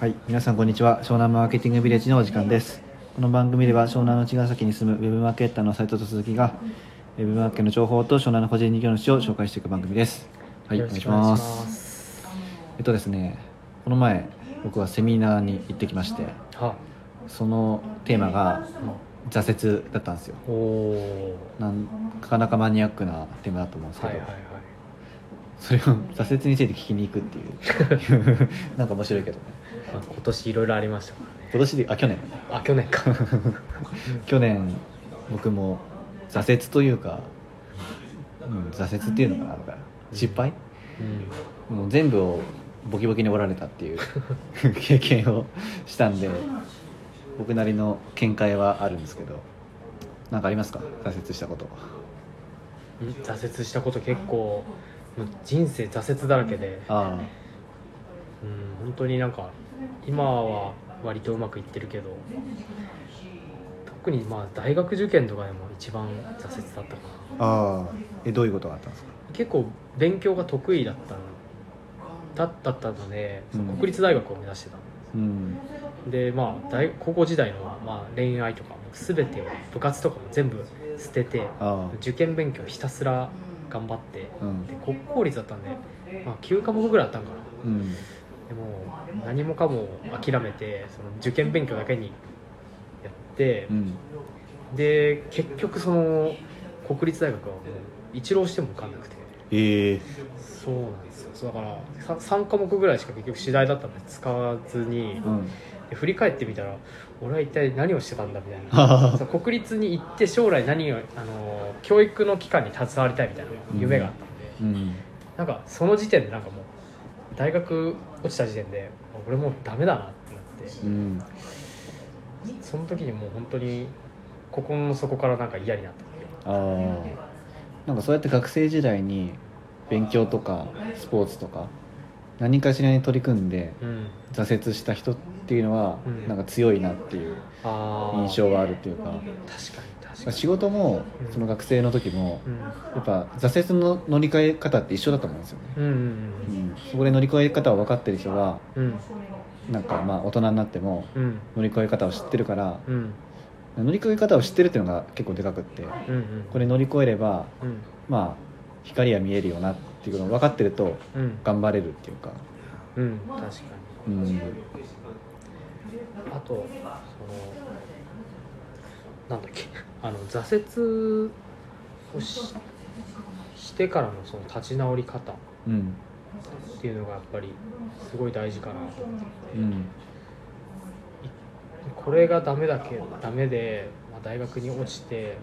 はい、皆さんこんにちは。湘南マーケティングビレッジのお時間です。この番組では湘南の茅ヶ崎に住むウェブマーケッターの斉藤と鈴木がウェブマーケットの情報と湘南の個人事業主を紹介していく番組です。はい、お願いします。すえっとですね、この前僕はセミナーに行ってきまして、はそのテーマが挫折だったんですよ。なんなかなかマニアックなテーマだと思うんですけど、はいはいはいそれを挫折について聞きに行くっていう なんか面白いけどね。まあ今年いろいろありましたからね。今年であ去年。あ去年か。去年僕も挫折というか、うん、挫折っていうのかななんか失敗、うん。もう全部をボキボキに折られたっていう 経験をしたんで僕なりの見解はあるんですけど何かありますか？挫折したこと。挫折したこと結構人生挫折だらけで。あ。うん本当になんか今は割とうまくいってるけど特にまあ大学受験とかでも一番挫折だったかな。あああえどういうことがあったんですか？結構勉強が得意だったのだだったので、うん。国立大学を目指してたうん。でまあ大高校時代の、まあ、恋愛とかも全てを部活とかも全部捨ててあ受験勉強ひたすら頑張ってあうん。で国公立だったんで、まあ、9科目ぐらいあったんかな。うんでも何もかも諦めてその受験勉強だけにやってう、ん。で結局その国立大学はもう一浪しても受かんなくて。ええ。そうなんですよ。そうだからさ3科目ぐらいしか結局次第だったんで使わずにうん。で振り返ってみたら俺は一体何をしてたんだみたいな。そう国立に行って将来何をあの教育の機関に携わりたいみたいな夢があったんで、うん。なんかその時点でなんかもう大学落ちた時点で俺もうダメだなってなって。うん。その時にもう本当に心の底からなんか嫌になったああなんかそうやって学生時代に勉強とかスポーツとか何かしらに取り組んでうん。挫折した人っていうのはうん。なんか強いなっていう印象はあるっていうか。確かに確かに仕事もうんその学生の時もうん。やっぱ挫折の乗り換え方って一緒だと思うんですよね、うんうんうん、そこで乗り越え方を分かってる人はうん。うんなんかまあ大人になってもうん。乗り越え方を知ってるからうん。乗り越え方を知ってるっていうのが結構でかくってうんうん。これ乗り越えればうん。まあ光は見えるよなっていうのを分かってるとうん。頑張れるっていうか、うん確かに。うん、あとそのなんだっけ？あの挫折をししてからのその立ち直り方うん。っていうのがやっぱりすごい大事かなと思って。うん。これがダメだけダメで、まあ、大学に落ちて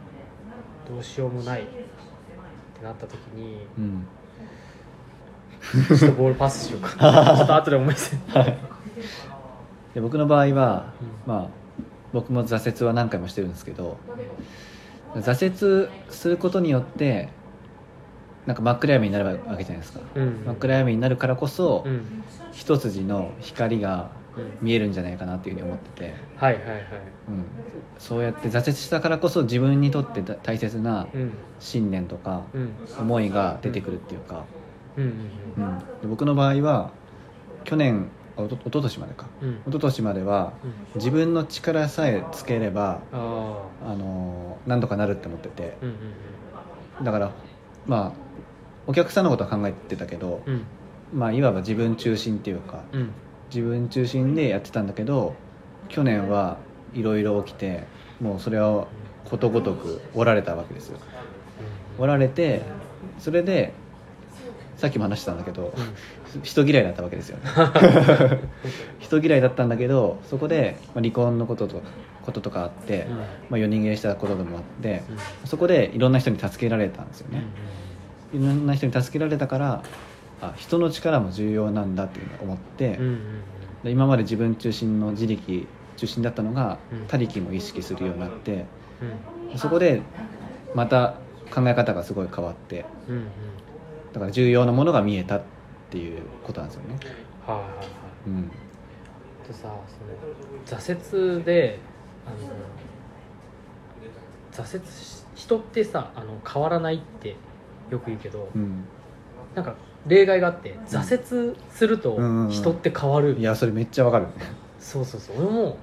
どうしようもないってなった時にうん。ちょっとボールパスしようか ちょっと後で思い出せで僕の場合は、まあ僕も挫折は何回もしてるんですけど挫折することによってなんか真っ暗闇になるわけじゃないですか。うん。真っ暗闇になるからこそ、うん。一筋の光がうん見えるんじゃないかなっていうふうに思ってて、はいはいはい。うん、そうやって挫折したからこそ自分にとってだ大切なうん。信念とかうん。思いが出てくるっていうか、うんうん。うん、で僕の場合は去年あおと一昨年までか。うん。一昨年まではうん。自分の力さえつければああのーなんとかなるって思ってて。あうんうん。だからまあお客さんのことは考えてたけど、うん。まあいわば自分中心っていうかうん。自分中心でやってたんだけど去年はいろいろ起きてもうそれはことごとく折られたわけですよ。折られてそれでさっきも話したんだけど人嫌いだったわけですよね。人嫌いだったんだけどそこでまあ離婚のこととこととかあって、うん。まあ、夜逃げしたことでもあってそこでいろんな人に助けられたんですよね、いろんな人に助けられたからあ人の力も重要なんだって思って、うんうん。で今まで自分中心の自力中心だったのがうん。他力も意識するようになってうん。そこでまた考え方がすごい変わってうんうんだから重要なものが見えたっていうことなんですよね。はいはいはい。うん。とさその挫折であの挫折し人ってさあの変わらないってよく言うけど、うん。なんか例外があって挫折するとうんうん人って変わる、いやそれめっちゃわかる。ねそうそうそう。俺も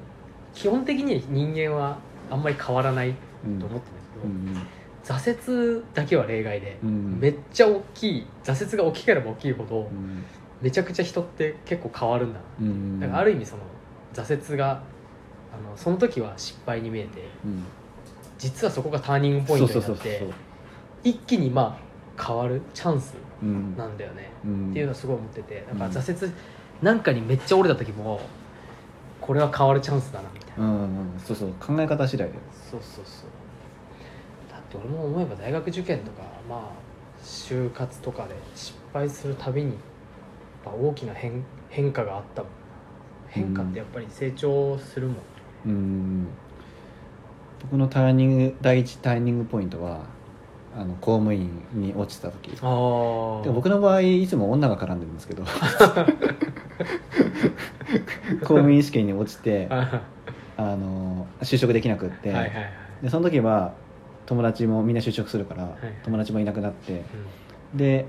基本的に人間はあんまり変わらないうんと思ってうるんだんけど、挫折だけは例外で、うん。めっちゃ大きい挫折が大きければ大きいほど、うん。めちゃくちゃ人って結構変わるんだな。うん。だからある意味その挫折があのその時は失敗に見えてうん。実はそこがターニングポイントになって一気にまあ変わるチャンスうん。なんだよね、うん。っていうのはすごい思っててなんか挫折なんかにめっちゃ折れた時もこれは変わるチャンスだなみたいな、うんうんそうそう。考え方次第だよ。そうそうそう。だって俺も思えば大学受験とかまあ就活とかで失敗するたびに大きな変変化があった変化ってやっぱり成長するもん、うん。僕のターニング第一ターニングポイントはあの公務員に落ちた時。でも僕の場合いつも女が絡んでるんですけど。公務員試験に落ちては。あの就職できなくって、いはいはい。でその時は友達もみんな就職するから、い友達もいなくなってで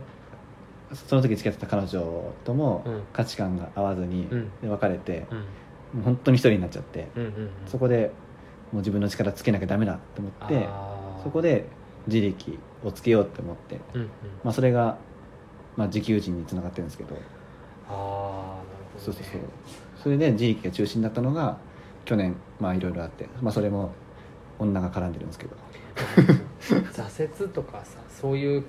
その時付き合ってた彼女ともうん。価値観が合わずに、別れて、うん。もう本当に一人になっちゃって、そこでもう自分の力つけなきゃダメだと思ってそこで自力をつけようって思って、まあ、それが、まあ、自給人につながってるんですけど。ああなるほど、ね、そうそうそう。それで自力が中心だったのが去年まあいろいろあって、まあ、それも女が絡んでるんですけど。挫折とかさそういう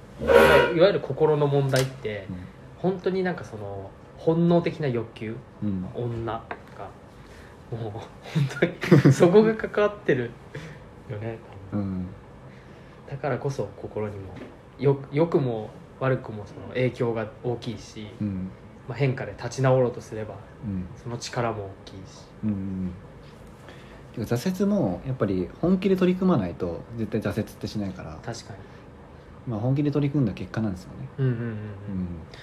いわゆる心の問題って本当になんかその本能的な欲求うん、女がもう本当に そこが関わってるよねうん。だからこそ心にもよ良くも悪くもその影響が大きいし、うん。まあ、変化で立ち直ろうとすればうん。その力も大きいし。うん挫折もやっぱり本気で取り組まないと絶対挫折ってしないから、確かに。まあ、本気で取り組んだ結果なんですよね。うんうんうんうん、うん。っ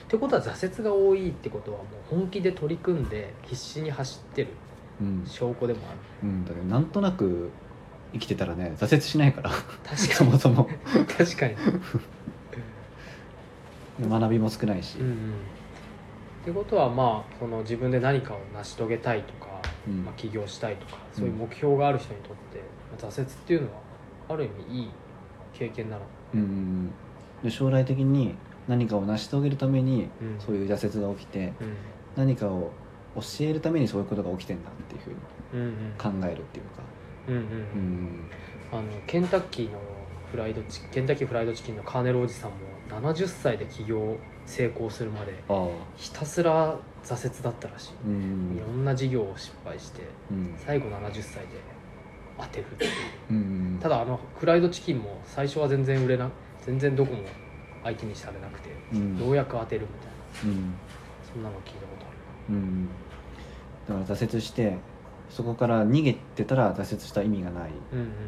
てことは挫折が多いってことはもう本気で取り組んで必死に走ってるうん、証拠でもある。うん、だからなんとなく生きてたらね挫折しないから。確か そにもそも。確かに。学びも少ないし、うんうん。ってことはまあその自分で何かを成し遂げたいとか、うんまあ、起業したいとかそういう目標がある人にとって、まあ挫折っていうのはある意味いい経験なのうんで将来的に何かを成し遂げるためにうん。そういう挫折が起きてうん。何かを教えるためにそういうことが起きてんだっていうふうに考えるっていうか。うんうんううんん。あのケンタッキーのフライドチケンタッキーフライドチキンのカーネルおじさんも70歳で起業成功するまでひたすら挫折だったらしい、うん。いろんな事業を失敗してうん。最後70歳で当てるっていう。うんただあのフライドチキンも最初は全然売れな全然どこも相手にされなくてうん。ようやく当てるみたいな。うん。そんなの聞いたことあるうん。だから挫折してそこから逃げてたら挫折した意味がない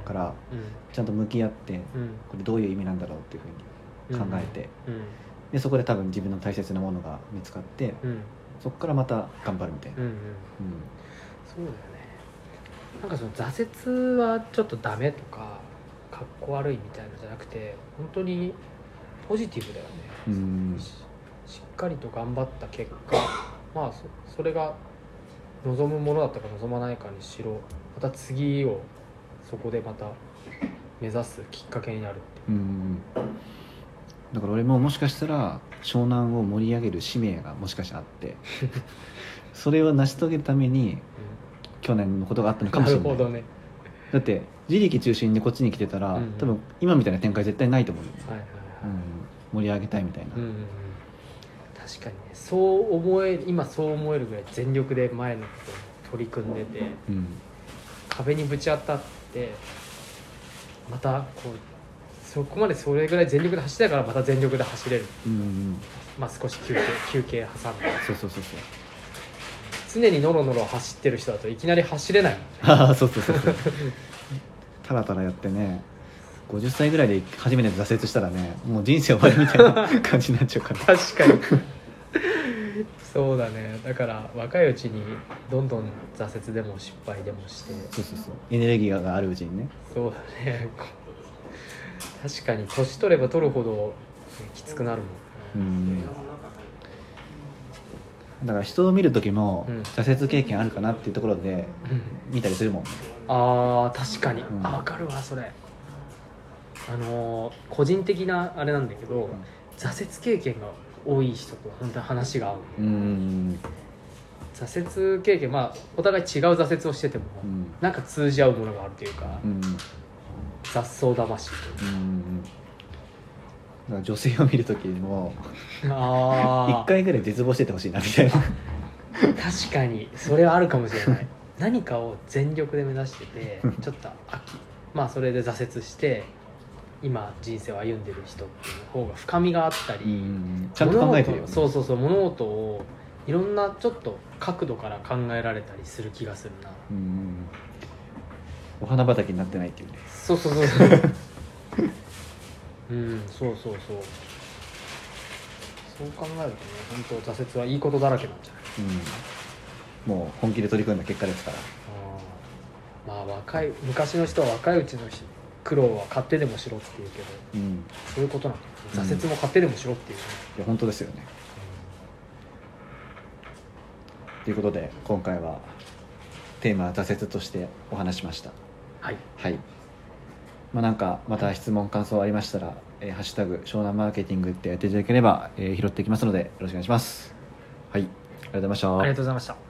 からうちゃんと向き合ってこれどういう意味なんだろうっていうふうに考えてうん。でそこで多分自分の大切なものが見つかってそこからまた頑張るみたいな。うん。そうだよね。なんかその挫折はちょっとダメとかかっこ悪いみたいなのじゃなくて本当にポジティブだよね、うん。ししっかりと頑張った結果まあそそれが望むものだったか望まないかにしろまた次をそこでまた目指すきっかけになるってう。ん。だから俺ももしかしたら湘南を盛り上げる使命がもしかしてあって それを成し遂げるために去年のことがあったのかもなしれない。るほどね。だって自力中心でこっちに来てたら、うんうん。多分今みたいな展開絶対ないと思うよ、はいはいはい、うん、盛り上げたいみたいな、うんうんうん確かにね。そう思え今そう思えるぐらい全力で前のことに取り組んでてうん。壁にぶち当たってまたこうそこまでそれぐらい全力で走ってたからまた全力で走れる。うんうんまあ少し休憩休憩挟んで。そうそうそうそう。常にノロノロ走ってる人だといきなり走れないもんね。あ あそうそうそうそう。タラタラやってね50歳ぐらいで初めて挫折したらねもう人生終わりみたいな感じになっちゃうから。確かに そうだね。だから若いうちにどんどん挫折でも失敗でもして。そうそうそう。エネルギーがあるうちにね。そうだね。確かに年取れば取るほどきつくなるもん。うん。だから人を見る時もうん。挫折経験あるかなっていうところでうん。見たりするもん。ねあー確かに、うん。あ分かるわそれ。あのー個人的なあれなんだけど、挫折経験が多い人と本当に話が合う。うん。挫折経験まあお互い違う挫折をしてても、うん。なんか通じ合うものがあるというか、うん。雑草魂といううんだから女性を見る時もかあ一回ぐらい絶望しててほしいなみたいな。確かにそれはあるかもしれない。何かを全力で目指しててちょっと飽き。まあそれで挫折して今人生を歩んでる人っていう方が深みがあったり、うんちゃんと考えてるよ、ね、そうそうそう物事をいろんなちょっと角度から考えられたりする気がするな。うんお花畑になってないっていうね。そうそうそうそう。うんそうそうそう。そう考えるとね本当挫折はいいことだらけなんじゃない？うん。もう本気で取り組んだ結果ですから。まあ若い昔の人は若いうちの苦労は買ってでもしろって言うけどうん。そういうことなんだうん。挫折も買ってでもしろっていう。ね、いや本当ですよね。ということで今回はテーマは挫折としてお話しました。はい。はい。まあなんかまた質問感想ありましたら「えーハッシュタグ湘南マーケティング」ってやっていただければ、えー拾っていきますのでよろしくお願いします。はい。ありがとうございました。ありがとうございました